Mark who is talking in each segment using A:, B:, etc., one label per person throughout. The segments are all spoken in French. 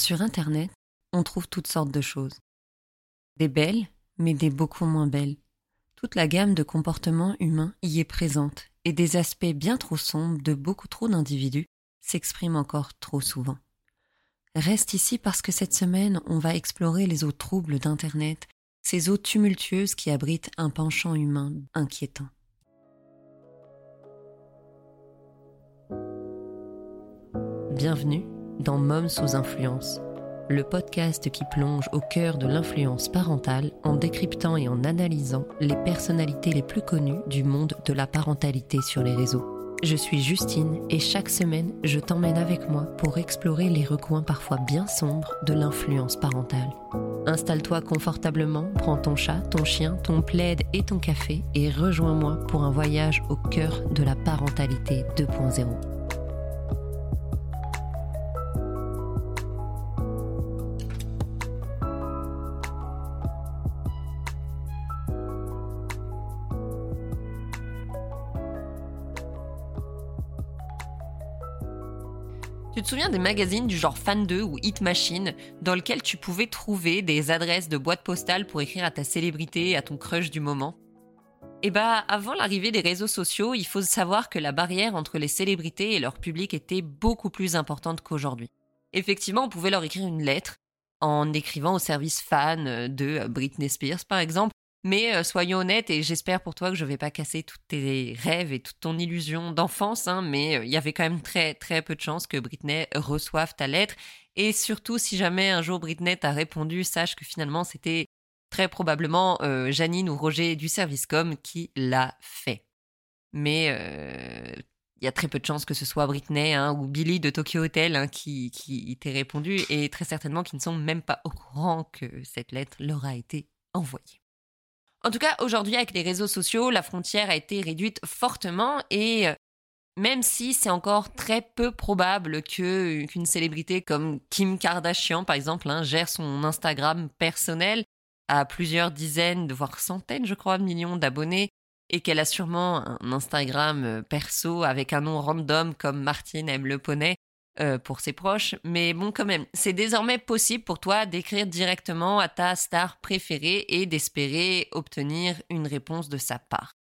A: Sur Internet, on trouve toutes sortes de choses. Des belles, mais des beaucoup moins belles. Toute la gamme de comportements humains y est présente, et des aspects bien trop sombres de beaucoup trop d'individus s'expriment encore trop souvent. Reste ici parce que cette semaine, on va explorer les eaux troubles d'Internet, ces eaux tumultueuses qui abritent un penchant humain inquiétant. Bienvenue dans Mômes sous influence, le podcast qui plonge au cœur de l'influence parentale en décryptant et en analysant les personnalités les plus connues du monde de la parentalité sur les réseaux. Je suis Justine et chaque semaine, je t'emmène avec moi pour explorer les recoins parfois bien sombres de l'influence parentale. Installe-toi confortablement, prends ton chat, ton chien, ton plaid et ton café et rejoins-moi pour un voyage au cœur de la parentalité 2.0. Tu te souviens des magazines du genre Fan 2 ou Hit Machine dans lesquels tu pouvais trouver des adresses de boîtes postales pour écrire à ta célébrité, à ton crush du moment? Eh bah, avant l'arrivée des réseaux sociaux, il faut savoir que la barrière entre les célébrités et leur public était beaucoup plus importante qu'aujourd'hui. Effectivement, on pouvait leur écrire une lettre en écrivant au service fan de Britney Spears par exemple, mais euh, soyons honnêtes, et j'espère pour toi que je vais pas casser tous tes rêves et toute ton illusion d'enfance, hein, mais euh, il y avait quand même très très peu de chances que Britney reçoive ta lettre. Et surtout, si jamais un jour Britney t'a répondu, sache que finalement c'était très probablement euh, Janine ou Roger du service com qui l'a fait. Mais il y a très peu de chances que ce soit Britney hein, ou Billy de Tokyo Hotel hein, qui, qui t'ait répondu et très certainement qu'ils ne sont même pas au courant que cette lettre leur a été envoyée. En tout cas, aujourd'hui, avec les réseaux sociaux, la frontière a été réduite fortement et euh, même si c'est encore très peu probable que qu'une célébrité comme Kim Kardashian, par exemple, hein, gère son Instagram personnel à plusieurs dizaines, voire centaines, je crois, millions d'abonnés, et qu'elle a sûrement un Instagram euh, perso avec un nom random comme Martine M. Le Poney, euh, pour ses proches. Mais bon, quand même, c'est désormais possible pour toi d'écrire directement à ta star préférée et d'espérer obtenir une réponse de sa part.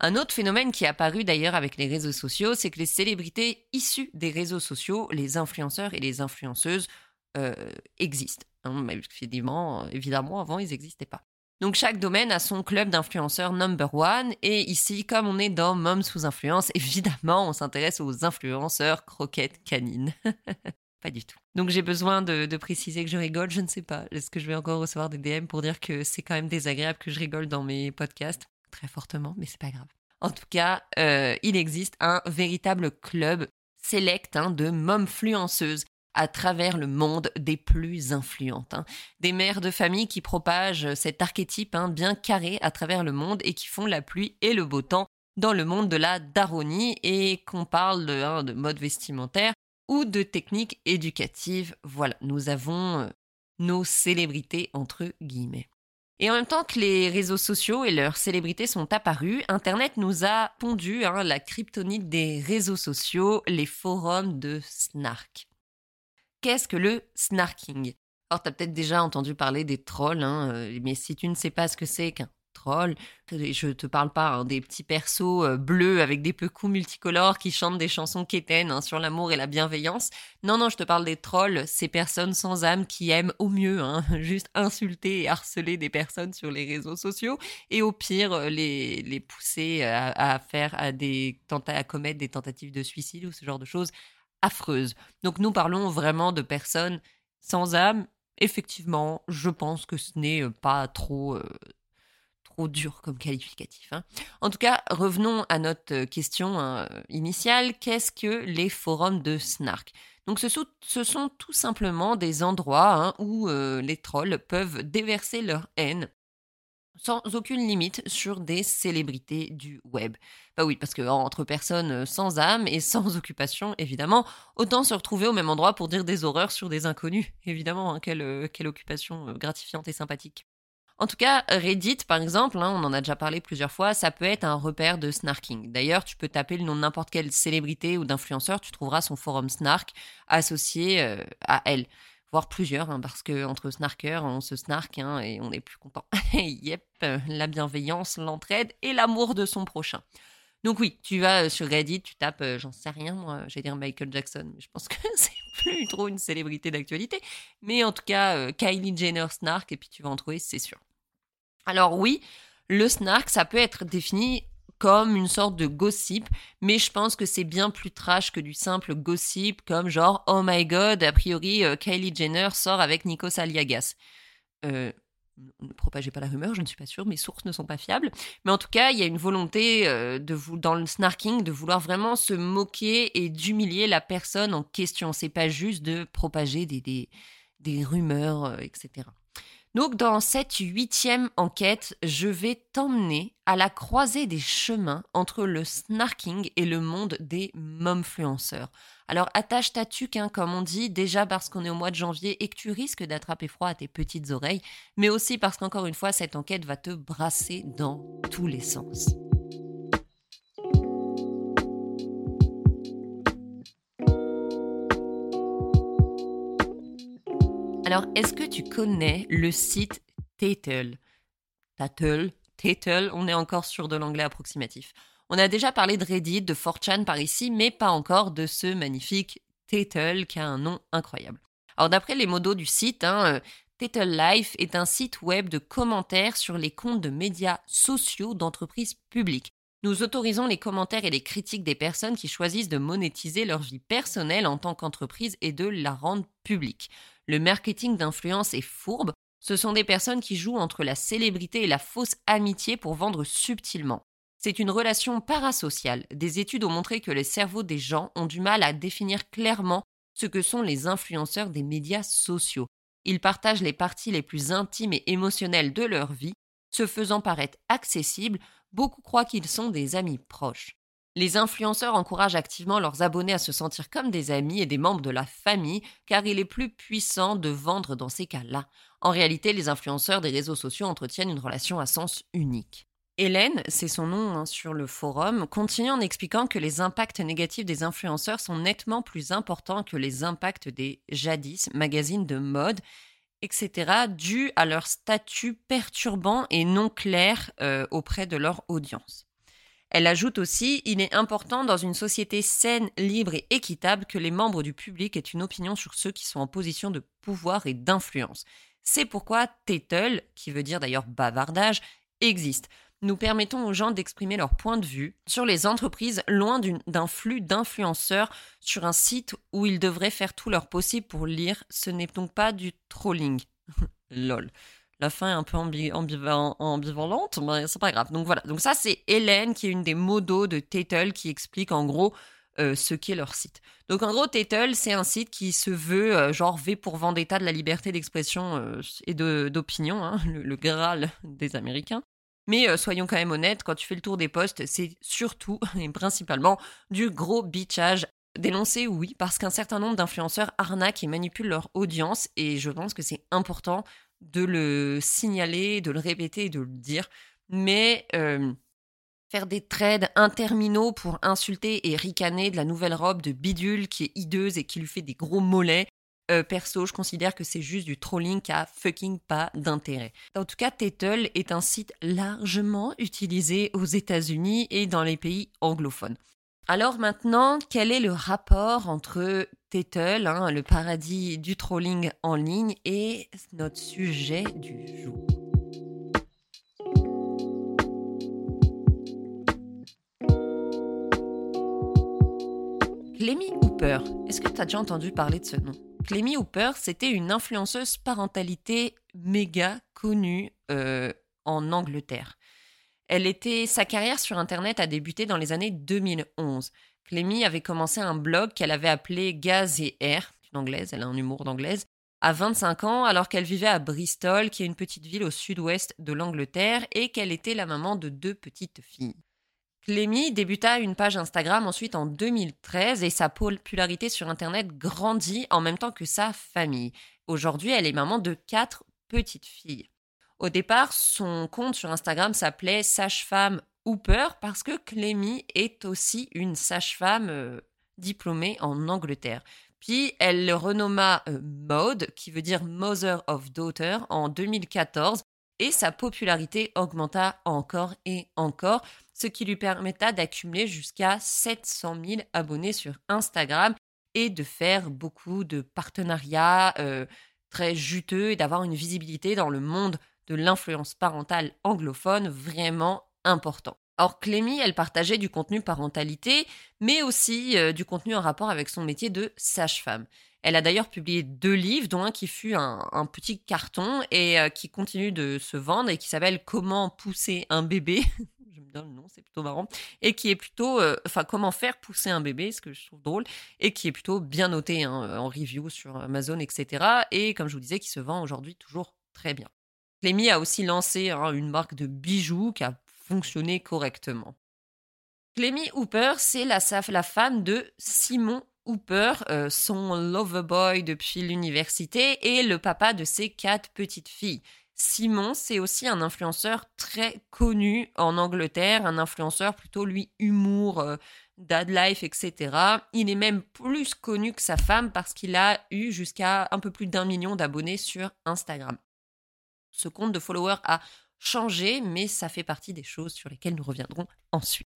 A: Un autre phénomène qui est apparu d'ailleurs avec les réseaux sociaux, c'est que les célébrités issues des réseaux sociaux, les influenceurs et les influenceuses, euh, existent. Hein, mais évidemment, évidemment, avant, ils n'existaient pas. Donc chaque domaine a son club d'influenceurs number one. Et ici, comme on est dans Mom sous influence, évidemment, on s'intéresse aux influenceurs croquettes canines. pas du tout. Donc j'ai besoin de, préciser que je rigole, je ne sais pas. Est-ce que je vais encore recevoir des DM pour dire que c'est quand même désagréable que je rigole dans mes podcasts? Très fortement, mais c'est pas grave. En tout cas, euh, il existe un véritable club select hein, de momfluenceuses à travers le monde des plus influentes. Hein. Des mères de famille qui propagent cet archétype hein, bien carré à travers le monde et qui font la pluie et le beau temps dans le monde de la daronie et qu'on parle de, hein, de mode vestimentaire ou de techniques éducatives. Voilà, nous avons euh, nos célébrités entre guillemets. Et en même temps que les réseaux sociaux et leurs célébrités sont apparus, Internet nous a pondu la kryptonite des réseaux sociaux, les forums de snark qu'est-ce que le snarking? Alors, tu as peut-être déjà entendu parler des trolls, hein, euh, mais si tu ne sais pas ce que c'est qu'un troll, je te parle pas hein, des petits persos euh, bleus avec des pecous multicolores qui chantent des chansons quétaines hein, sur l'amour et la bienveillance. Non, non, je te parle des trolls, ces personnes sans âme qui aiment au mieux juste insulter et harceler des personnes sur les réseaux sociaux et au pire euh, les, pousser à, faire à commettre des tentatives de suicide ou ce genre de choses affreuse. Donc nous parlons vraiment de personnes sans âme. Effectivement, je pense que ce n'est euh, pas trop, euh, trop dur comme qualificatif. Hein. En tout cas, revenons à notre euh, question hein, initiale. Qu'est-ce que les forums de Snark? Donc ce sont, tout simplement des endroits hein, où les trolls peuvent déverser leur haine sans aucune limite sur des célébrités du web. Bah oui, parce que entre personnes euh, sans âme et sans occupation, évidemment, autant se retrouver au même endroit pour dire des horreurs sur des inconnus. Évidemment, hein, quelle, euh, quelle, occupation euh, gratifiante et sympathique. En tout cas, Reddit, par exemple, hein, on en a déjà parlé plusieurs fois, ça peut être un repère de snarking. D'ailleurs, tu peux taper le nom de n'importe quelle célébrité ou d'influenceur, tu trouveras son forum snark associé à elle. Voire plusieurs, hein, parce que entre snarkers, on se snark hein, et on est plus content. yep, la bienveillance, l'entraide et l'amour de son prochain. Donc oui, tu vas sur Reddit, tu tapes, j'en sais rien, moi, j'allais dire Michael Jackson, mais je pense que c'est plus trop une célébrité d'actualité. Mais en tout cas, Kylie Jenner snark, et puis tu vas en trouver, c'est sûr. Alors oui, le snark, ça peut être défini comme une sorte de gossip, mais je pense que c'est bien plus trash que du simple gossip, comme genre oh my god, a priori euh, Kylie Jenner sort avec Nico Aliagas. Euh, ne propagez pas la rumeur, je ne suis pas sûre, mes sources ne sont pas fiables. Mais en tout cas, il y a une volonté euh, de vous, dans le snarking de vouloir vraiment se moquer et d'humilier la personne en question. C'est pas juste de propager des, des, des rumeurs, etc. Donc dans cette huitième enquête, je vais t'emmener à la croisée des chemins entre le snarking et le monde des momfluenceurs. Alors attache ta tuque, hein, comme on dit, déjà parce qu'on est au mois de janvier et que tu risques d'attraper froid à tes petites oreilles, mais aussi parce qu'encore une fois, cette enquête va te brasser dans tous les sens. Alors, est-ce que tu connais le site Tatel? Tatel? Tatel, on est encore sur de l'anglais approximatif. On a déjà parlé de Reddit, de 4chan par ici, mais pas encore de ce magnifique Tatel qui a un nom incroyable. Alors, d'après les modos du site, hein, euh, Life est un site web de commentaires sur les comptes de médias sociaux d'entreprises publiques. Nous autorisons les commentaires et les critiques des personnes qui choisissent de monétiser leur vie personnelle en tant qu'entreprise et de la rendre publique. Le marketing d'influence est fourbe. Ce sont des personnes qui jouent entre la célébrité et la fausse amitié pour vendre subtilement. C'est une relation parasociale. Des études ont montré que les cerveaux des gens ont du mal à définir clairement ce que sont les influenceurs des médias sociaux. Ils partagent les parties les plus intimes et émotionnelles de leur vie, se faisant paraître accessibles beaucoup croient qu'ils sont des amis proches. Les influenceurs encouragent activement leurs abonnés à se sentir comme des amis et des membres de la famille, car il est plus puissant de vendre dans ces cas-là. En réalité, les influenceurs des réseaux sociaux entretiennent une relation à sens unique. Hélène, c'est son nom hein, sur le forum, continue en expliquant que les impacts négatifs des influenceurs sont nettement plus importants que les impacts des jadis magazines de mode etc., dû à leur statut perturbant et non clair euh, auprès de leur audience. Elle ajoute aussi Il est important dans une société saine, libre et équitable que les membres du public aient une opinion sur ceux qui sont en position de pouvoir et d'influence. C'est pourquoi Tettle, qui veut dire d'ailleurs bavardage, existe nous permettons aux gens d'exprimer leur point de vue sur les entreprises loin d'un flux d'influenceurs sur un site où ils devraient faire tout leur possible pour lire. Ce n'est donc pas du trolling. Lol. La fin est un peu ambivalente, mais c'est pas grave. Donc voilà. Donc ça, c'est Hélène qui est une des modos de Tatel qui explique en gros euh, ce qu'est leur site. Donc en gros, Tatel, c'est un site qui se veut euh, genre V pour Vendetta de la liberté d'expression euh, et d'opinion, hein, le, le, Graal des Américains. Mais euh, soyons quand même honnêtes, quand tu fais le tour des postes, c'est surtout et principalement du gros bitchage. Dénoncé, oui, parce qu'un certain nombre d'influenceurs arnaquent et manipulent leur audience, et je pense que c'est important de le signaler, de le répéter et de le dire. Mais euh, faire des trades interminaux pour insulter et ricaner de la nouvelle robe de bidule qui est hideuse et qui lui fait des gros mollets, euh, perso, je considère que c'est juste du trolling qui a fucking pas d'intérêt. En tout cas, Tettle est un site largement utilisé aux États-Unis et dans les pays anglophones. Alors maintenant, quel est le rapport entre Tettle, hein, le paradis du trolling en ligne, et notre sujet du jour? Clémy Hooper, est-ce que tu as déjà entendu parler de ce nom? Clémy Hooper, c'était une influenceuse parentalité méga connue euh, en Angleterre. Elle était, sa carrière sur Internet a débuté dans les années 2011. Clémy avait commencé un blog qu'elle avait appelé Gaz et Air, une anglaise, elle a un humour d'anglaise, à 25 ans alors qu'elle vivait à Bristol, qui est une petite ville au sud-ouest de l'Angleterre, et qu'elle était la maman de deux petites filles. Clémy débuta une page Instagram ensuite en 2013 et sa popularité sur Internet grandit en même temps que sa famille. Aujourd'hui, elle est maman de quatre petites filles. Au départ, son compte sur Instagram s'appelait Sage-Femme Hooper parce que Clémy est aussi une sage-femme euh, diplômée en Angleterre Puis elle le renomma euh, Maud, qui veut dire Mother of Daughter, en 2014, et sa popularité augmenta encore et encore, ce qui lui permetta d'accumuler jusqu'à 700 000 abonnés sur Instagram et de faire beaucoup de partenariats euh, très juteux et d'avoir une visibilité dans le monde de l'influence parentale anglophone vraiment important. Or, Clémy, elle partageait du contenu parentalité, mais aussi euh, du contenu en rapport avec son métier de sage-femme. Elle a d'ailleurs publié deux livres, dont un qui fut un, petit carton et euh, qui continue de se vendre et qui s'appelle Comment pousser un bébé. J'aime bien le nom, c'est plutôt marrant. Et qui est plutôt, euh, enfin, comment faire pousser un bébé, ce que je trouve drôle, et qui est plutôt bien noté hein, en review sur Amazon, etc. Et comme je vous disais, qui se vend aujourd'hui toujours très bien. Clémy a aussi lancé hein, une marque de bijoux qui a fonctionné correctement. Clémy Hooper, c'est la, la femme de Simon Hooper, euh, son loverboy depuis l'université et le papa de ses quatre petites filles. Simon, c'est aussi un influenceur très connu en Angleterre, un influenceur plutôt lui humour, euh, dad life, etc. Il est même plus connu que sa femme parce qu'il a eu jusqu'à un peu plus d'un million d'abonnés sur Instagram. Ce compte de followers a changé, mais ça fait partie des choses sur lesquelles nous reviendrons ensuite.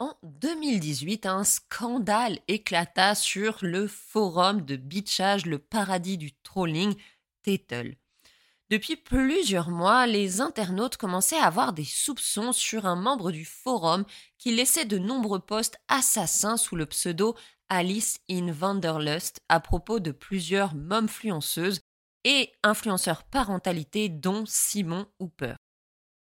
A: En 2018, un scandale éclata sur le forum de bitchage, le paradis du trolling, Tettle. Depuis plusieurs mois, les internautes commençaient à avoir des soupçons sur un membre du forum qui laissait de nombreux posts assassins sous le pseudo Alice in Vanderlust à propos de plusieurs momfluenceuses et influenceurs parentalité dont Simon Hooper.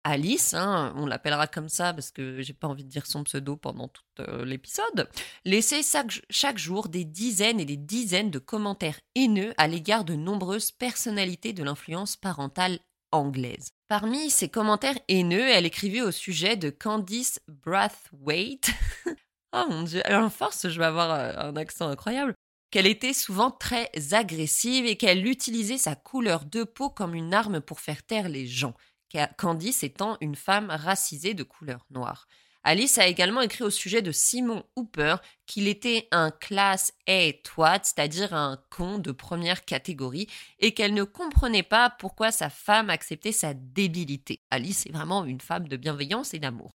A: Alice, hein, on l'appellera comme ça parce que j'ai pas envie de dire son pseudo pendant tout euh, l'épisode, laissait chaque, jour des dizaines et des dizaines de commentaires haineux à l'égard de nombreuses personnalités de l'influence parentale anglaise. Parmi ces commentaires haineux, elle écrivait au sujet de Candice Brathwaite. oh mon dieu, alors force, je vais avoir euh, un accent incroyable qu'elle était souvent très agressive et qu'elle utilisait sa couleur de peau comme une arme pour faire taire les gens. Candice étant une femme racisée de couleur noire. Alice a également écrit au sujet de Simon Hooper qu'il était un class A twat, c'est-à-dire un con de première catégorie, et qu'elle ne comprenait pas pourquoi sa femme acceptait sa débilité. Alice est vraiment une femme de bienveillance et d'amour.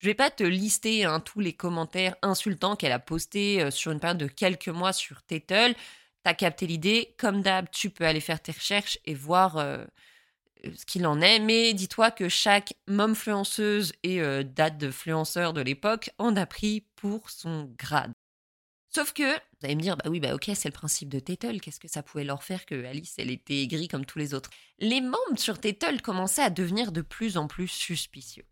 A: Je vais pas te lister hein, tous les commentaires insultants qu'elle a postés euh, sur une période de quelques mois sur Tettle. T'as capté l'idée. Comme d'hab, tu peux aller faire tes recherches et voir euh, ce qu'il en est, mais dis-toi que chaque momfluenceuse et euh, date de fluenceur de l'époque en a pris pour son grade. Sauf que, vous allez me dire, bah oui, bah ok, c'est le principe de Tettle, qu'est-ce que ça pouvait leur faire que Alice, elle était aigrie comme tous les autres? Les membres sur Tettle commençaient à devenir de plus en plus suspicieux.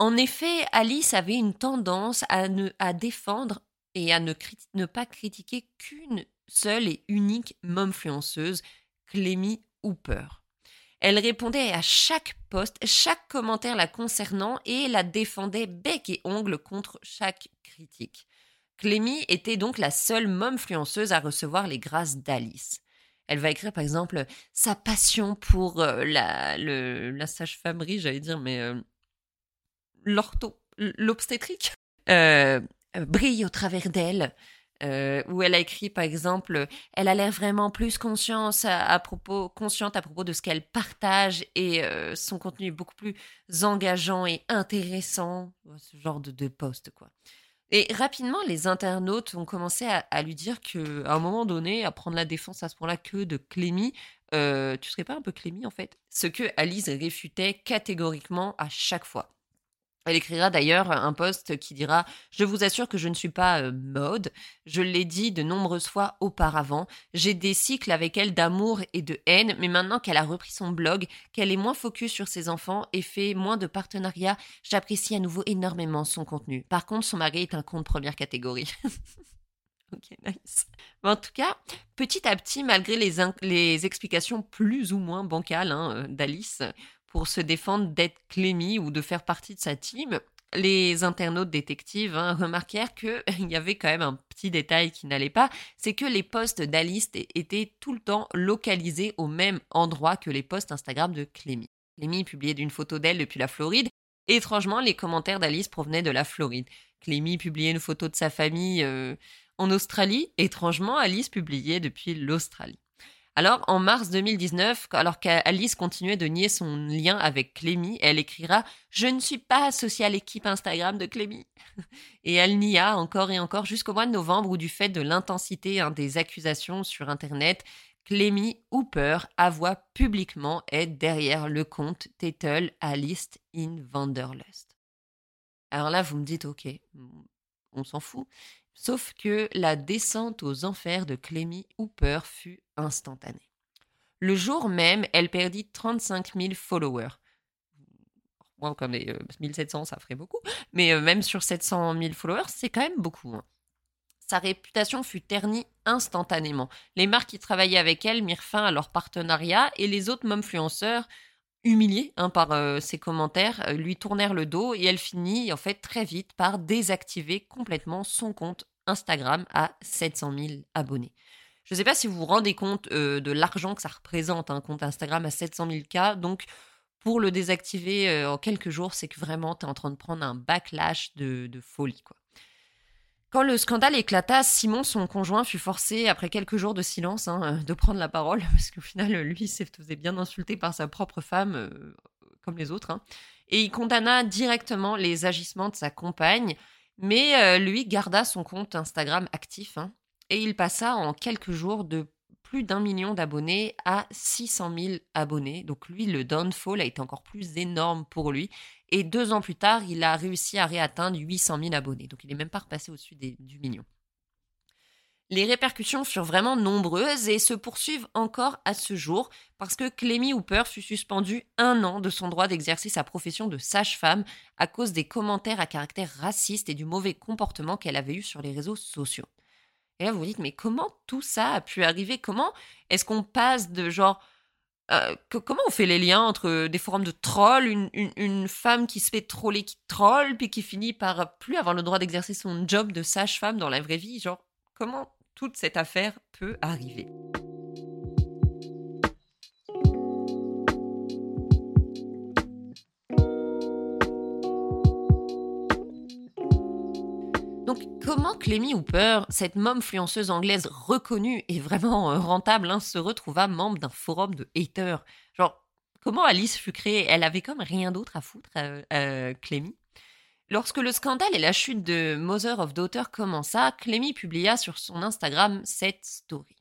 A: En effet, Alice avait une tendance à, ne, à défendre et à ne, ne pas critiquer qu'une seule et unique momfluenceuse, Clémy Hooper. Elle répondait à chaque poste, chaque commentaire la concernant et la défendait bec et ongle contre chaque critique. Clémy était donc la seule momfluenceuse à recevoir les grâces d'Alice. Elle va écrire par exemple sa passion pour euh, la, la sage-famerie, j'allais dire, mais euh, l'ortho, l'obstétrique, euh, brille au travers d'elle. Euh, où elle a écrit par exemple elle a l'air vraiment plus consciente à, propos consciente à propos de ce qu'elle partage et euh, son contenu est beaucoup plus engageant et intéressant. Ce genre de, de post quoi. Et rapidement les internautes ont commencé à, lui dire que à un moment donné à prendre la défense à ce point-là que de Clémy euh, tu serais pas un peu Clémy en fait? Ce que Alice réfutait catégoriquement à chaque fois elle écrira d'ailleurs un post qui dira Je vous assure que je ne suis pas euh, mode. Je l'ai dit de nombreuses fois auparavant. J'ai des cycles avec elle d'amour et de haine, mais maintenant qu'elle a repris son blog, qu'elle est moins focus sur ses enfants et fait moins de partenariats, j'apprécie à nouveau énormément son contenu. Par contre, son mari est un compte première catégorie. ok, nice. en tout cas, petit à petit, malgré les, explications plus ou moins bancales hein, euh, d'Alice, pour se défendre d'être Clémy ou de faire partie de sa team, les internautes détectives hein, remarquèrent qu'il y avait quand même un petit détail qui n'allait pas, c'est que les posts d'Alice étaient tout le temps localisés au même endroit que les posts Instagram de Clémy. Clémy publiait d'une photo d'elle depuis la Floride. Étrangement, les commentaires d'Alice provenaient de la Floride. Clémy publiait une photo de sa famille euh, En Australie, étrangement, Alice publiait depuis l'Australie. Alors, en mars 2019, alors qu'Alice continuait de nier son lien avec Clémy, elle écrira Je ne suis pas associée à l'équipe Instagram de Clémy. Et elle nia encore et encore jusqu'au mois de novembre où, du fait de l'intensité hein, des accusations sur Internet, Clémy Hooper avoua publiquement être derrière le compte Tettle Alice in Vanderlust. Alors là, vous me dites Ok, on s'en fout. Sauf que la descente aux enfers de Clémy Hooper fut instantanée. Le jour même, elle perdit 35 000 followers. Bon, comme les 1700, ça ferait beaucoup. Mais euh, même sur 700 000 followers, c'est quand même beaucoup. Hein. Sa réputation fut ternie instantanément. Les marques qui travaillaient avec elle mirent fin à leur partenariat et les autres influenceurs humiliée hein, par euh, ses commentaires, euh, lui tournèrent le dos et elle finit en fait très vite par désactiver complètement son compte Instagram à 700 000 abonnés. Je ne sais pas si vous vous rendez compte euh, de l'argent que ça représente un compte Instagram à 700 000 cas. Donc, pour le désactiver en quelques jours, c'est que vraiment, tu en train de prendre un backlash de, de folie. quoi. Quand le scandale éclata, Simon, son conjoint, fut forcé, après quelques jours de silence, hein, euh, de prendre la parole, parce qu'au final, lui, s'est faisait bien insulter par sa propre femme, euh, comme les autres. Hein. et il condamna directement les agissements de sa compagne, mais euh, lui garda son compte Instagram actif, hein, et il passa en quelques jours de plus d'un million d'abonnés à 600 000 abonnés. Donc lui, le downfall a été encore plus énorme pour lui. Et deux ans plus tard, il a réussi à réatteindre 800 000 abonnés. Donc il n'est même pas repassé au-dessus du million. Les répercussions furent vraiment nombreuses et se poursuivent encore à ce jour parce que Clémy Hooper fut suspendu un an de son droit d'exercer sa profession de sage-femme à cause des commentaires à caractère raciste et du mauvais comportement qu'elle avait eu sur les réseaux sociaux. Et là, vous vous dites, mais comment tout ça a pu arriver? Comment est-ce qu'on passe de genre. Euh, comment on fait les liens entre des forums de trolls, une, une, femme qui se fait troller, qui troll, puis qui finit par plus avoir le droit d'exercer son job de sage-femme dans la vraie vie? Genre, comment toute cette affaire peut arriver? Comment Clémy Hooper, cette momfluenceuse anglaise reconnue et vraiment euh, rentable, hein, se retrouva membre d'un forum de haters? Genre, comment Alice fut créée? Elle avait comme rien d'autre à foutre, euh, euh. Lorsque le scandale et la chute de Mother of Daughter commença, Clémy publia sur son Instagram cette story.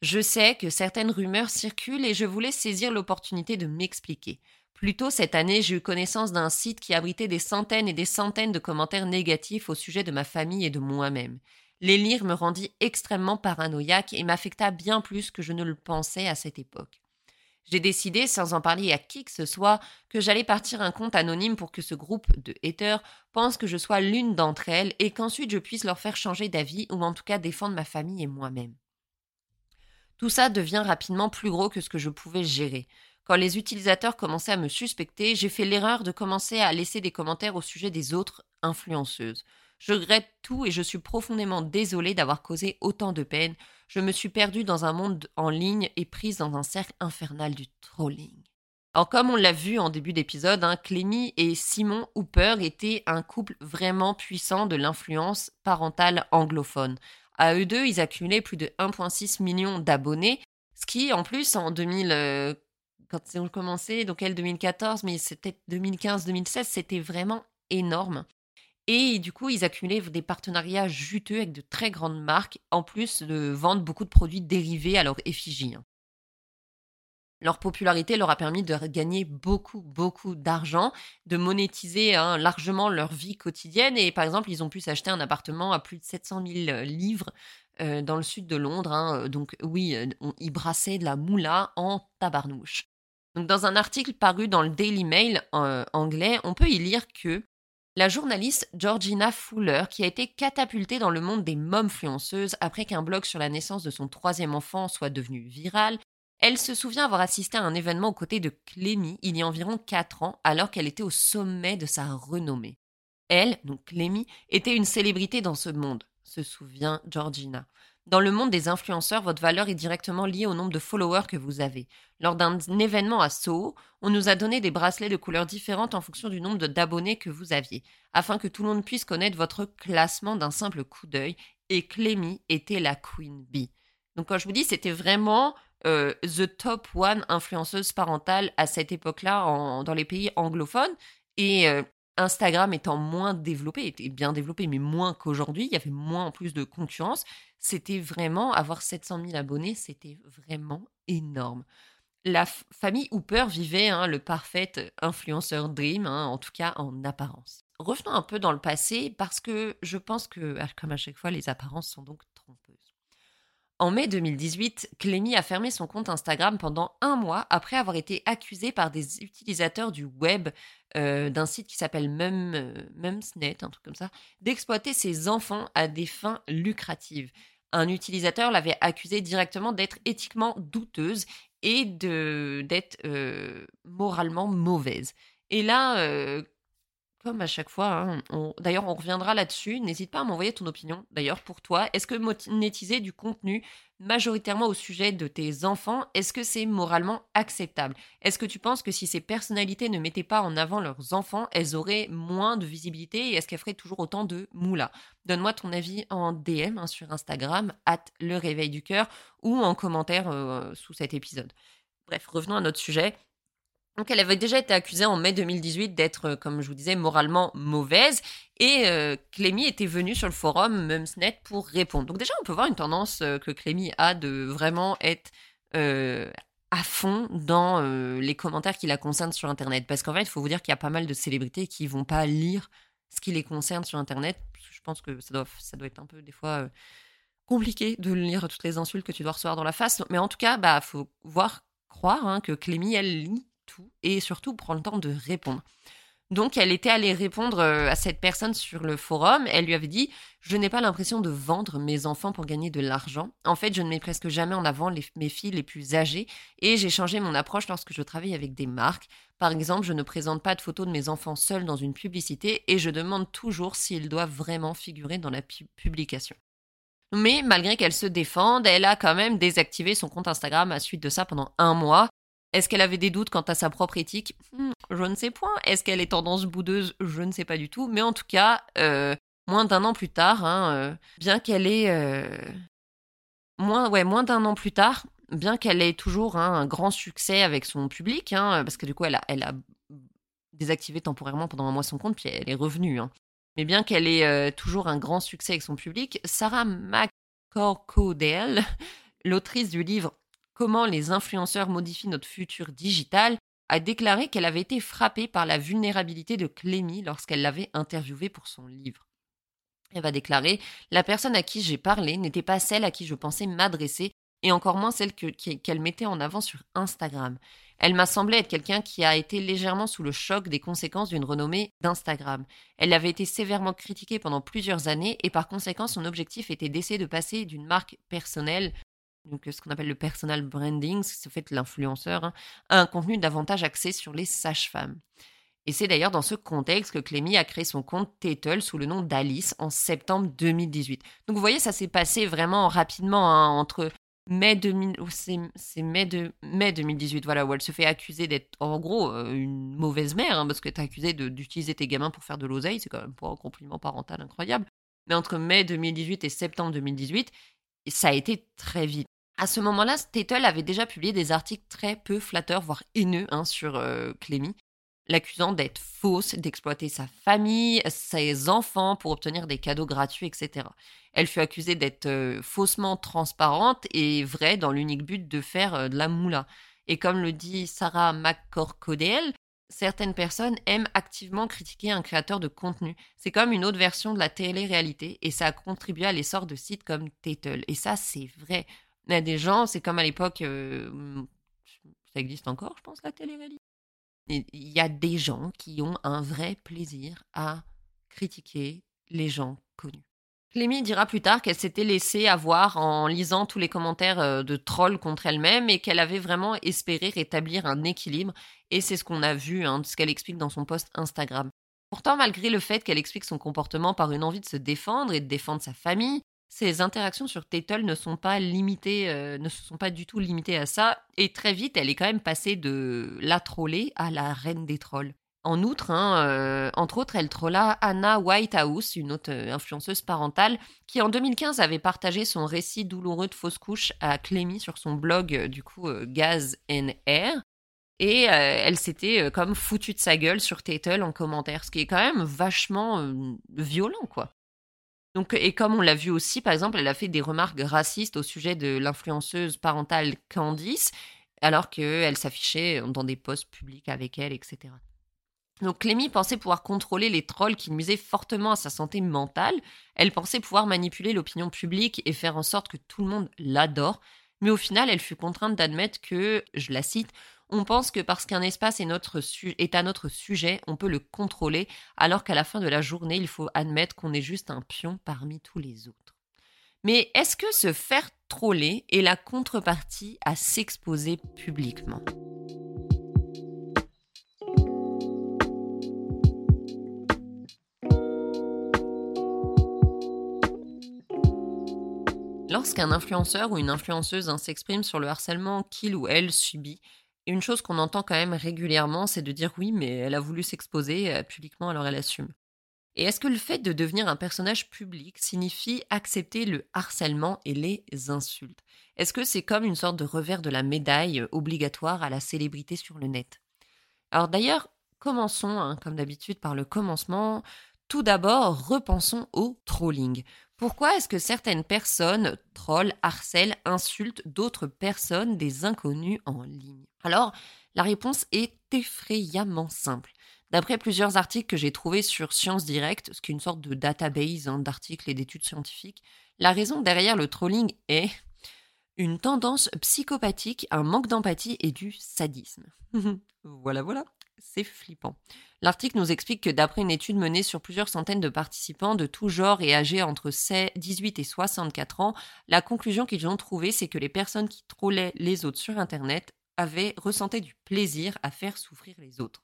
A: Je sais que certaines rumeurs circulent et je voulais saisir l'opportunité de m'expliquer. Plus tôt cette année, j'ai eu connaissance d'un site qui abritait des centaines et des centaines de commentaires négatifs au sujet de ma famille et de moi-même. Les lire me rendit extrêmement paranoïaque et m'affecta bien plus que je ne le pensais à cette époque. J'ai décidé, sans en parler à qui que ce soit, que j'allais partir un compte anonyme pour que ce groupe de haters pense que je sois l'une d'entre elles et qu'ensuite je puisse leur faire changer d'avis ou en tout cas défendre ma famille et moi-même. Tout ça devient rapidement plus gros que ce que je pouvais gérer. Quand les utilisateurs commençaient à me suspecter, j'ai fait l'erreur de commencer à laisser des commentaires au sujet des autres influenceuses. Je regrette tout et je suis profondément désolée d'avoir causé autant de peine. Je me suis perdue dans un monde en ligne et prise dans un cercle infernal du trolling. Alors comme on l'a vu en début d'épisode, hein, Clémy et Simon Hooper étaient un couple vraiment puissant de l'influence parentale anglophone. À eux deux, ils accumulaient plus de 1,6 million d'abonnés, ce qui en plus en 2000 quand ils ont commencé, donc elle 2014, mais c'était 2015-2016, c'était vraiment énorme. Et du coup, ils accumulaient des partenariats juteux avec de très grandes marques, en plus de vendre beaucoup de produits dérivés à leur effigie. Hein. Leur popularité leur a permis de gagner beaucoup, beaucoup d'argent, de monétiser hein, largement leur vie quotidienne. Et par exemple, ils ont pu s'acheter un appartement à plus de 700 000 livres euh, dans le sud de Londres. Hein. Donc oui, euh, ils brassaient de la moula en tabarnouche. Dans un article paru dans le Daily Mail euh, anglais, on peut y lire que la journaliste Georgina Fuller, qui a été catapultée dans le monde des momfluenceuses après qu'un blog sur la naissance de son troisième enfant soit devenu viral, elle se souvient avoir assisté à un événement aux côtés de Clémy il y a environ 4 ans, alors qu'elle était au sommet de sa renommée. Elle, donc Clémy, était une célébrité dans ce monde, se souvient Georgina. Dans le monde des influenceurs, votre valeur est directement liée au nombre de followers que vous avez. Lors d'un événement à Soho, on nous a donné des bracelets de couleurs différentes en fonction du nombre d'abonnés que vous aviez, afin que tout le monde puisse connaître votre classement d'un simple coup d'œil et Clémy était la queen bee. Donc quand je vous dis, c'était vraiment euh, the top one influenceuse parentale à cette époque-là dans les pays anglophones. Et euh, Instagram étant moins développé, était bien développé, mais moins qu'aujourd'hui, il y avait moins en plus de concurrence. C'était vraiment, avoir 700 000 abonnés, c'était vraiment énorme. La famille Hooper vivait hein, le parfait influenceur dream, hein, en tout cas en apparence. Revenons un peu dans le passé parce que je pense que, comme à chaque fois, les apparences sont donc. En mai 2018, Clémy a fermé son compte Instagram pendant un mois après avoir été accusé par des utilisateurs du web euh, d'un site qui s'appelle Mum, Mumsnet, un truc comme ça, d'exploiter ses enfants à des fins lucratives. Un utilisateur l'avait accusé directement d'être éthiquement douteuse et d'être euh, moralement mauvaise. Et là, euh, comme à chaque fois, hein, d'ailleurs on reviendra là-dessus, n'hésite pas à m'envoyer ton opinion. D'ailleurs pour toi, est-ce que monétiser du contenu majoritairement au sujet de tes enfants, est-ce que c'est moralement acceptable? Est-ce que tu penses que si ces personnalités ne mettaient pas en avant leurs enfants, elles auraient moins de visibilité et est-ce qu'elles feraient toujours autant de moula? Donne-moi ton avis en DM hein, sur Instagram, at le réveil du cœur, ou en commentaire euh, sous cet épisode. Bref, revenons à notre sujet. Donc elle avait déjà été accusée en mai 2018 d'être, euh, comme je vous disais, moralement mauvaise. Et euh, Clémy était venue sur le forum Mumsnet pour répondre. Donc déjà, on peut voir une tendance euh, que Clémy a de vraiment être à fond dans les commentaires qui la concernent sur Internet. Parce qu'en fait, il faut vous dire qu'il y a pas mal de célébrités qui vont pas lire ce qui les concerne sur Internet. Je pense que ça doit, ça doit être un peu des fois compliqué de lire toutes les insultes que tu dois recevoir dans la face. Mais en tout cas, bah faut voir, croire hein, que Clémy, elle lit et surtout prend le temps de répondre. Donc, elle était allée répondre euh, à cette personne sur le forum. Elle lui avait dit Je n'ai pas l'impression de vendre mes enfants pour gagner de l'argent. En fait, je ne mets presque jamais en avant mes filles les plus âgées et j'ai changé mon approche lorsque je travaille avec des marques. Par exemple, je ne présente pas de photos de mes enfants seuls dans une publicité et je demande toujours s'ils doivent vraiment figurer dans la publication. Mais malgré qu'elle se défende, elle a quand même désactivé son compte Instagram à suite de ça pendant un mois. Est-ce qu'elle avait des doutes quant à sa propre éthique? Hmm, Je ne sais point. Est-ce qu'elle est tendance boudeuse? Je ne sais pas du tout. Mais en tout cas, euh, moins d'un an plus tard, hein, euh, bien qu'elle ait... Euh, moins, ouais, moins d'un an plus tard, bien qu'elle ait toujours hein, un grand succès avec son public, hein, parce que du coup, elle a, elle a désactivé temporairement pendant un mois son compte, puis elle est revenue. Mais bien qu'elle ait toujours un grand succès avec son public, Sarah McCorkodale, l'autrice du livre Comment les influenceurs modifient notre futur digital, a déclaré qu'elle avait été frappée par la vulnérabilité de Clémy lorsqu'elle l'avait interviewée pour son livre. Elle va déclarer La personne à qui j'ai parlé n'était pas celle à qui je pensais m'adresser, et encore moins celle qu'elle mettait en avant sur Instagram. Elle m'a semblé être quelqu'un qui a été légèrement sous le choc des conséquences d'une renommée d'Instagram. Elle avait été sévèrement critiquée pendant plusieurs années et par conséquent son objectif était d'essayer de passer d'une marque personnelle donc ce qu'on appelle le personal branding, c'est fait l'influenceur, hein, un contenu davantage axé sur les sages-femmes. Et c'est d'ailleurs dans ce contexte que Clémy a créé son compte Tettle sous le nom d'Alice en septembre 2018. Donc vous voyez, ça s'est passé vraiment rapidement hein, entre mai, 2000, c'est mai, de, mai 2018, voilà, où elle se fait accuser d'être en gros euh, une mauvaise mère, hein, parce que tu es accusé d'utiliser tes gamins pour faire de l'oseille, c'est quand même pas un compliment parental incroyable. Mais entre mai 2018 et septembre 2018, ça a été très vite. À ce moment-là, Statel avait déjà publié des articles très peu flatteurs, voire haineux, hein, sur euh, Clémy, l'accusant d'être fausse, d'exploiter sa famille, ses enfants pour obtenir des cadeaux gratuits, etc. Elle fut accusée d'être euh, faussement transparente et vraie dans l'unique but de faire euh, de la moula. Et comme le dit Sarah McCorkodale, certaines personnes aiment activement critiquer un créateur de contenu. C'est comme une autre version de la télé-réalité et ça a contribué à l'essor de sites comme Tatel. Et ça, c'est vrai. Il y a des gens, c'est comme à l'époque, euh, ça existe encore, je pense, la télé-réalité. Il y a des gens qui ont un vrai plaisir à critiquer les gens connus. Clémy dira plus tard qu'elle s'était laissée avoir en lisant tous les commentaires euh, de trolls contre elle-même et qu'elle avait vraiment espéré rétablir un équilibre. Et c'est ce qu'on a vu, hein, ce qu'elle explique dans son post Instagram. Pourtant, malgré le fait qu'elle explique son comportement par une envie de se défendre et de défendre sa famille, ses interactions sur Tettle ne sont pas limitées, euh, ne se sont pas du tout limitées à ça. Et très vite, elle est quand même passée de la trollée à la reine des trolls. En outre, hein, euh, entre autres, elle trolla Anna Whitehouse, une autre euh, influenceuse parentale, qui en 2015 avait partagé son récit douloureux de fausse couche à Clémy sur son blog, euh, du coup, Gaz and Air. Et elle s'était comme foutue de sa gueule sur Tatel en commentaire, ce qui est quand même vachement violent, quoi. Donc, et comme on l'a vu aussi, par exemple, elle a fait des remarques racistes au sujet de l'influenceuse parentale Candice, alors qu'elle s'affichait dans des posts publics avec elle, etc. Donc Clémy pensait pouvoir contrôler les trolls qui nuisaient fortement à sa santé mentale. Elle pensait pouvoir manipuler l'opinion publique et faire en sorte que tout le monde l'adore. Mais au final, elle fut contrainte d'admettre que, je la cite, on pense que parce qu'un espace est, à notre sujet, on peut le contrôler, alors qu'à la fin de la journée, il faut admettre qu'on est juste un pion parmi tous les autres. Mais est-ce que se faire troller est la contrepartie à s'exposer publiquement? Lorsqu'un influenceur ou une influenceuse hein, s'exprime sur le harcèlement qu'il ou elle subit, une chose qu'on entend quand même régulièrement, c'est de dire oui, mais elle a voulu s'exposer euh, publiquement, alors elle assume. Et est-ce que le fait de devenir un personnage public signifie accepter le harcèlement et les insultes? Est-ce que c'est comme une sorte de revers de la médaille euh, obligatoire à la célébrité sur le net? Alors d'ailleurs, commençons, hein, comme d'habitude, par le commencement. Tout d'abord, repensons au trolling. Pourquoi est-ce que certaines personnes trollent, harcèlent, insultent d'autres personnes, des inconnus en ligne? Alors, la réponse est effrayamment simple. D'après plusieurs articles que j'ai trouvés sur Science Direct, ce qui est une sorte de database hein, d'articles et d'études scientifiques, la raison derrière le trolling est une tendance psychopathique, un manque d'empathie et du sadisme. voilà, voilà c'est flippant. L'article nous explique que d'après une étude menée sur plusieurs centaines de participants de tout genre et âgés entre 18 et 64 ans, la conclusion qu'ils ont trouvée, c'est que les personnes qui trollaient les autres sur Internet avaient ressenti du plaisir à faire souffrir les autres.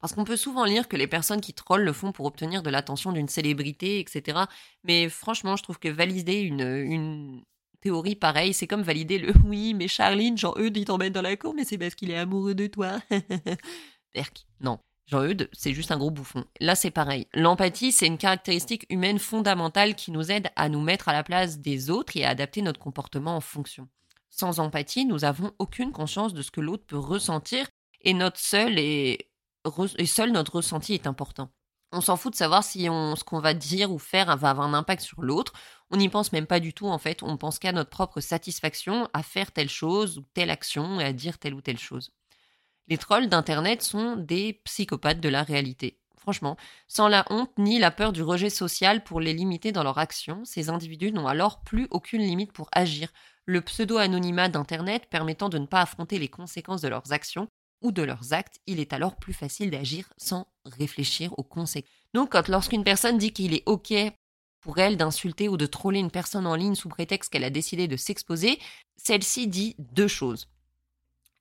A: Parce qu'on peut souvent lire que les personnes qui trollent le font pour obtenir de l'attention d'une célébrité, etc. Mais franchement, je trouve que valider une, une, théorie pareille, c'est comme valider le oui, mais Charline, Jean-Eudes, il t'emmène dans la cour, mais c'est parce qu'il est amoureux de toi. Berk, non. Jean-Eudes, c'est juste un gros bouffon. Là, c'est pareil. L'empathie, c'est une caractéristique humaine fondamentale qui nous aide à nous mettre à la place des autres et à adapter notre comportement en fonction. Sans empathie, nous n'avons aucune conscience de ce que l'autre peut ressentir et notre seul et seul notre ressenti est important. On s'en fout de savoir si ce qu'on va dire ou faire va avoir un impact sur l'autre. On n'y pense même pas du tout en fait. On pense qu'à notre propre satisfaction à faire telle chose ou telle action et à dire telle ou telle chose. Les trolls d'Internet sont des psychopathes de la réalité. Franchement, sans la honte ni la peur du rejet social pour les limiter dans leur action, ces individus n'ont alors plus aucune limite pour agir. Le pseudo-anonymat d'Internet permettant de ne pas affronter les conséquences de leurs actions ou de leurs actes, il est alors plus facile d'agir sans réfléchir aux conséquences. Donc, lorsqu'une personne dit qu'il est OK pour elle d'insulter ou de troller une personne en ligne sous prétexte qu'elle a décidé de s'exposer, celle-ci dit deux choses.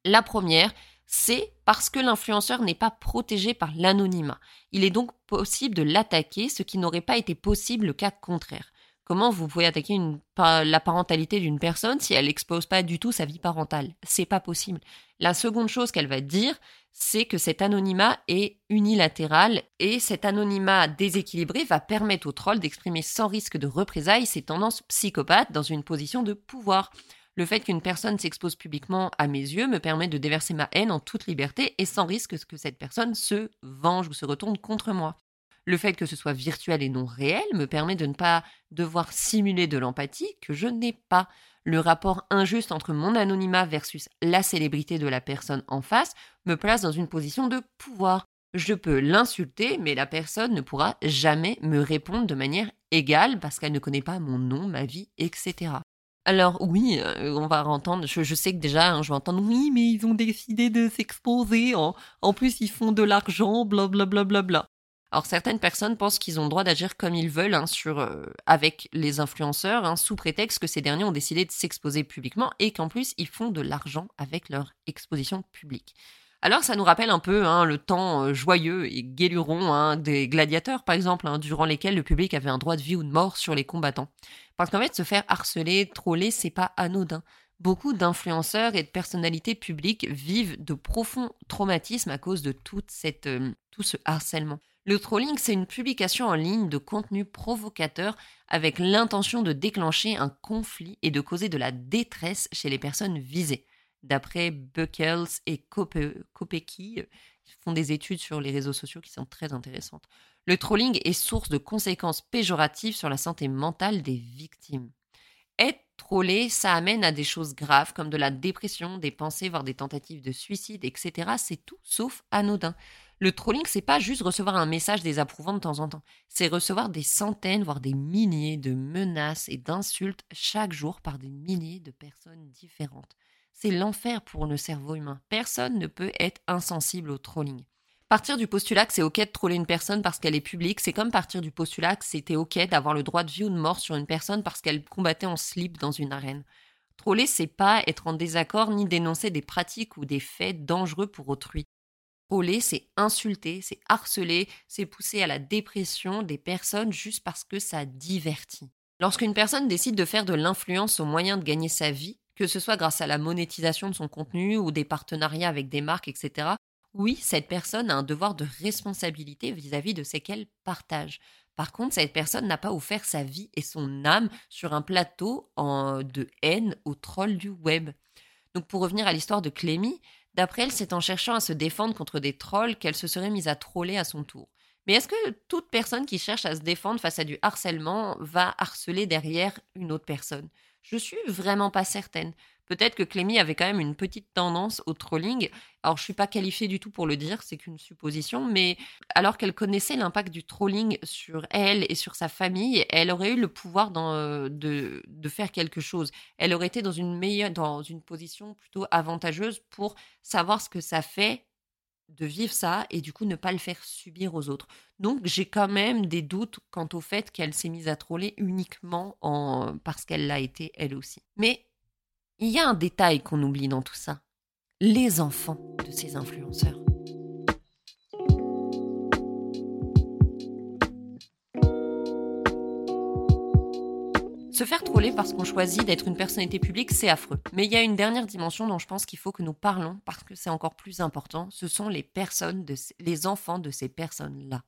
A: La première, c'est parce que l'influenceur n'est pas protégé par l'anonymat. Il est donc possible de l'attaquer, ce qui n'aurait pas été possible le cas contraire. Comment vous pouvez attaquer la parentalité d'une personne si elle n'expose pas du tout sa vie parentale? C'est pas possible. La seconde chose qu'elle va dire, c'est que cet anonymat est unilatéral et cet anonymat déséquilibré va permettre au troll d'exprimer sans risque de représailles ses tendances psychopathes dans une position de pouvoir. Le fait qu'une personne s'expose publiquement à mes yeux me permet de déverser ma haine en toute liberté et sans risque que cette personne se venge ou se retourne contre moi. Le fait que ce soit virtuel et non réel me permet de ne pas devoir simuler de l'empathie que je n'ai pas. Le rapport injuste entre mon anonymat versus la célébrité de la personne en face me place dans une position de pouvoir. Je peux l'insulter, mais la personne ne pourra jamais me répondre de manière égale parce qu'elle ne connaît pas mon nom, ma vie, etc. Alors oui, euh, on va entendre, je, sais que déjà, hein, je vais entendre, oui, mais ils ont décidé de s'exposer, en, plus ils font de l'argent, blablabla. Bla, bla, bla. Alors certaines personnes pensent qu'ils ont le droit d'agir comme ils veulent hein, euh, avec les influenceurs, hein, sous prétexte que ces derniers ont décidé de s'exposer publiquement et qu'en plus ils font de l'argent avec leur exposition publique. Alors ça nous rappelle un peu hein, le temps euh, joyeux et guéluron des gladiateurs par exemple, durant lesquels le public avait un droit de vie ou de mort sur les combattants. Parce qu'en fait se faire harceler, troller, c'est pas anodin. Beaucoup d'influenceurs et de personnalités publiques vivent de profonds traumatismes à cause de euh, tout ce harcèlement. Le trolling, c'est une publication en ligne de contenu provocateur avec l'intention de déclencher un conflit et de causer de la détresse chez les personnes visées. D'après Buckles et Kopecky, ils font des études sur les réseaux sociaux qui sont très intéressantes. Le trolling est source de conséquences péjoratives sur la santé mentale des victimes. Trollé, ça amène à des choses graves comme de la dépression, des pensées, voire des tentatives de suicide, etc. C'est tout sauf anodin. Le trolling, c'est pas juste recevoir un message désapprouvant de temps en temps, c'est recevoir des centaines, voire des milliers de menaces et d'insultes chaque jour par des milliers de personnes différentes. C'est l'enfer pour le cerveau humain. Personne ne peut être insensible au trolling. Partir du postulat que c'est ok de troller une personne parce qu'elle est publique, c'est comme partir du postulat que c'était ok d'avoir le droit de vie ou de mort sur une personne parce qu'elle combattait en slip dans une arène. Troller, c'est pas être en désaccord ni dénoncer des pratiques ou des faits dangereux pour autrui. Troller, c'est insulter, c'est harceler, c'est pousser à la dépression des personnes juste parce que ça divertit. Lorsqu'une personne décide de faire de l'influence au moyen de gagner sa vie, que ce soit grâce à la monétisation de son contenu ou des partenariats avec des marques, etc., oui, cette personne a un devoir de responsabilité vis-à-vis de ce qu'elle partage. Par contre, cette personne n'a pas offert sa vie et son âme sur un plateau de haine aux trolls du web. Donc pour revenir à l'histoire de Clémy, d'après elle, c'est en cherchant à se défendre contre des trolls qu'elle se serait mise à troller à son tour. Mais est-ce que toute personne qui cherche à se défendre face à du harcèlement va harceler derrière une autre personne? Je suis vraiment pas certaine. Peut-être que Clémy avait quand même une petite tendance au trolling. Alors, je suis pas qualifiée du tout pour le dire, c'est qu'une supposition, mais alors qu'elle connaissait l'impact du trolling sur elle et sur sa famille, elle aurait eu le pouvoir euh, de, de, faire quelque chose. Elle aurait été dans une meilleure, dans une position plutôt avantageuse pour savoir ce que ça fait de vivre ça et du coup ne pas le faire subir aux autres. Donc j'ai quand même des doutes quant au fait qu'elle s'est mise à troller uniquement en... parce qu'elle l'a été elle aussi. Mais il y a un détail qu'on oublie dans tout ça. Les enfants de ces influenceurs. Se faire troller parce qu'on choisit d'être une personnalité publique, c'est affreux. Mais il y a une dernière dimension dont je pense qu'il faut que nous parlons parce que c'est encore plus important. Ce sont les les enfants de ces personnes-là.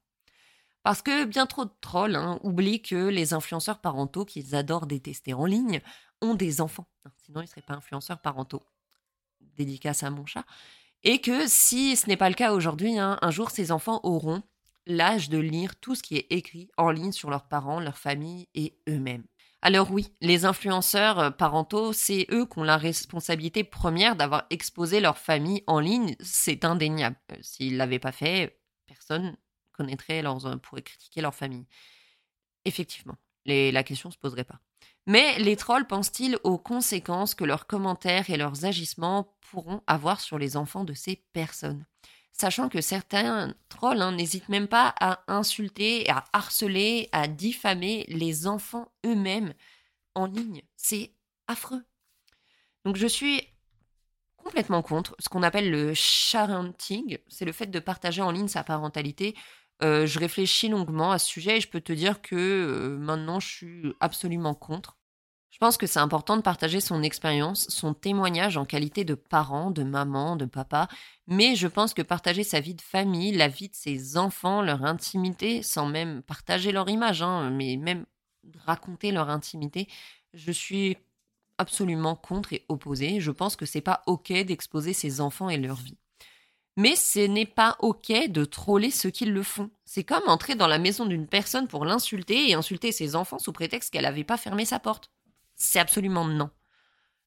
A: Parce que bien trop de trolls hein, oublient que les influenceurs parentaux qu'ils adorent détester en ligne ont des enfants. Sinon, ils ne seraient pas influenceurs parentaux. Dédicace à mon chat. Et que si ce n'est pas le cas aujourd'hui, hein, un jour, ces enfants auront l'âge de lire tout ce qui est écrit en ligne sur leurs parents, leur famille et eux-mêmes. Alors oui, les influenceurs euh, parentaux, c'est eux qui ont la responsabilité première d'avoir exposé leur famille en ligne, c'est indéniable. Euh, s'ils ne l'avaient pas fait, personne connaîtrait leurs, euh, pourrait critiquer leur famille. Effectivement, la question ne se poserait pas. Mais les trolls pensent-ils aux conséquences que leurs commentaires et leurs agissements pourront avoir sur les enfants de ces personnes? Sachant que certains trolls hein, n'hésitent même pas à insulter, à harceler, à diffamer les enfants eux-mêmes en ligne. C'est affreux. Donc je suis complètement contre ce qu'on appelle le sharenting, c'est le fait de partager en ligne sa parentalité euh, je réfléchis longuement à ce sujet et je peux te dire que euh, maintenant je suis absolument contre. Je pense que c'est important de partager son expérience, son témoignage en qualité de parent, de maman, de papa, mais je pense que partager sa vie de famille, la vie de ses enfants, leur intimité, sans même partager leur image, hein, mais même raconter leur intimité, je suis absolument contre et opposé. Je pense que c'est pas ok d'exposer ses enfants et leur vie. Mais ce n'est pas OK de troller ceux qui le font. C'est comme entrer dans la maison d'une personne pour l'insulter et insulter ses enfants sous prétexte qu'elle n'avait pas fermé sa porte. C'est absolument non.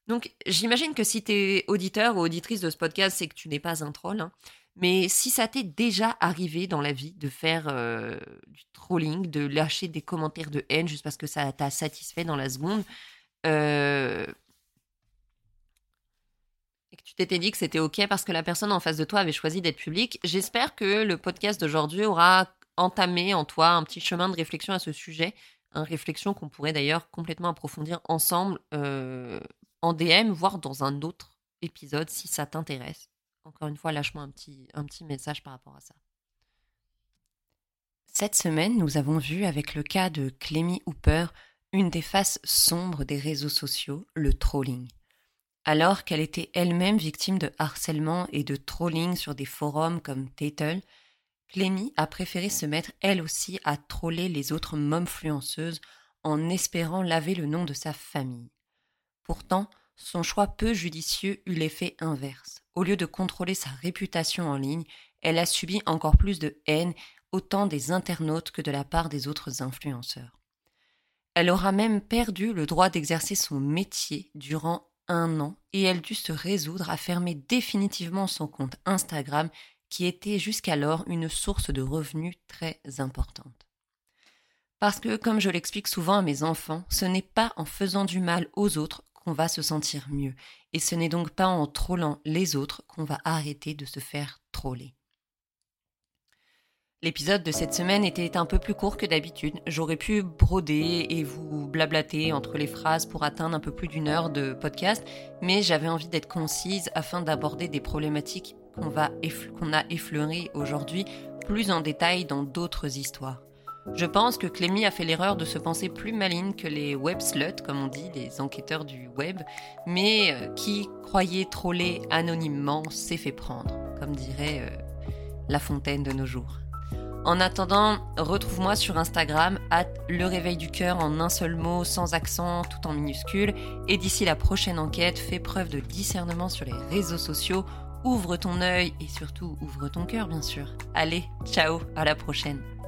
A: Donc j'imagine que si tu es auditeur ou auditrice de ce podcast, c'est que tu n'es pas un troll. Hein. Mais si ça t'est déjà arrivé dans la vie de faire euh, du trolling, de lâcher des commentaires de haine juste parce que ça t'a satisfait dans la seconde, euh, tu t'étais dit que c'était OK parce que la personne en face de toi avait choisi d'être publique, j'espère que le podcast d'aujourd'hui aura entamé en toi un petit chemin de réflexion à ce sujet, une réflexion qu'on pourrait d'ailleurs complètement approfondir ensemble euh, en DM, voire dans un autre épisode si ça t'intéresse. Encore une fois, lâche-moi un petit, un petit message par rapport à ça. Cette semaine, nous avons vu avec le cas de Clémy Hooper une des faces sombres des réseaux sociaux, le trolling. Alors qu'elle était elle-même victime de harcèlement et de trolling sur des forums comme Tatel, Clémy a préféré se mettre elle aussi à troller les autres momfluenceuses en espérant laver le nom de sa famille. Pourtant, son choix peu judicieux eut l'effet inverse. Au lieu de contrôler sa réputation en ligne, elle a subi encore plus de haine, autant des internautes que de la part des autres influenceurs. Elle aura même perdu le droit d'exercer son métier durant un an et elle dut se résoudre à fermer définitivement son compte Instagram qui était jusqu'alors une source de revenus très importante. Parce que, comme je l'explique souvent à mes enfants, ce n'est pas en faisant du mal aux autres qu'on va se sentir mieux, et ce n'est donc pas en trollant les autres qu'on va arrêter de se faire troller. L'épisode de cette semaine était un peu plus court que d'habitude. J'aurais pu broder et vous blablater entre les phrases pour atteindre un peu plus d'une heure de podcast, mais j'avais envie d'être concise afin d'aborder des problématiques qu'on a effleurées aujourd'hui plus en détail dans d'autres histoires. Je pense que Clémy a fait l'erreur de se penser plus maligne que les web sluts, comme on dit, les enquêteurs du web, mais euh, qui croyait troller anonymement s'est fait prendre, comme dirait euh, La Fontaine de nos jours. En attendant, retrouve-moi sur Instagram, at le réveil du cœur en un seul mot, sans accent, tout en minuscule. Et d'ici la prochaine enquête, fais preuve de discernement sur les réseaux sociaux, ouvre ton œil et surtout ouvre ton cœur, bien sûr. Allez, ciao, à la prochaine.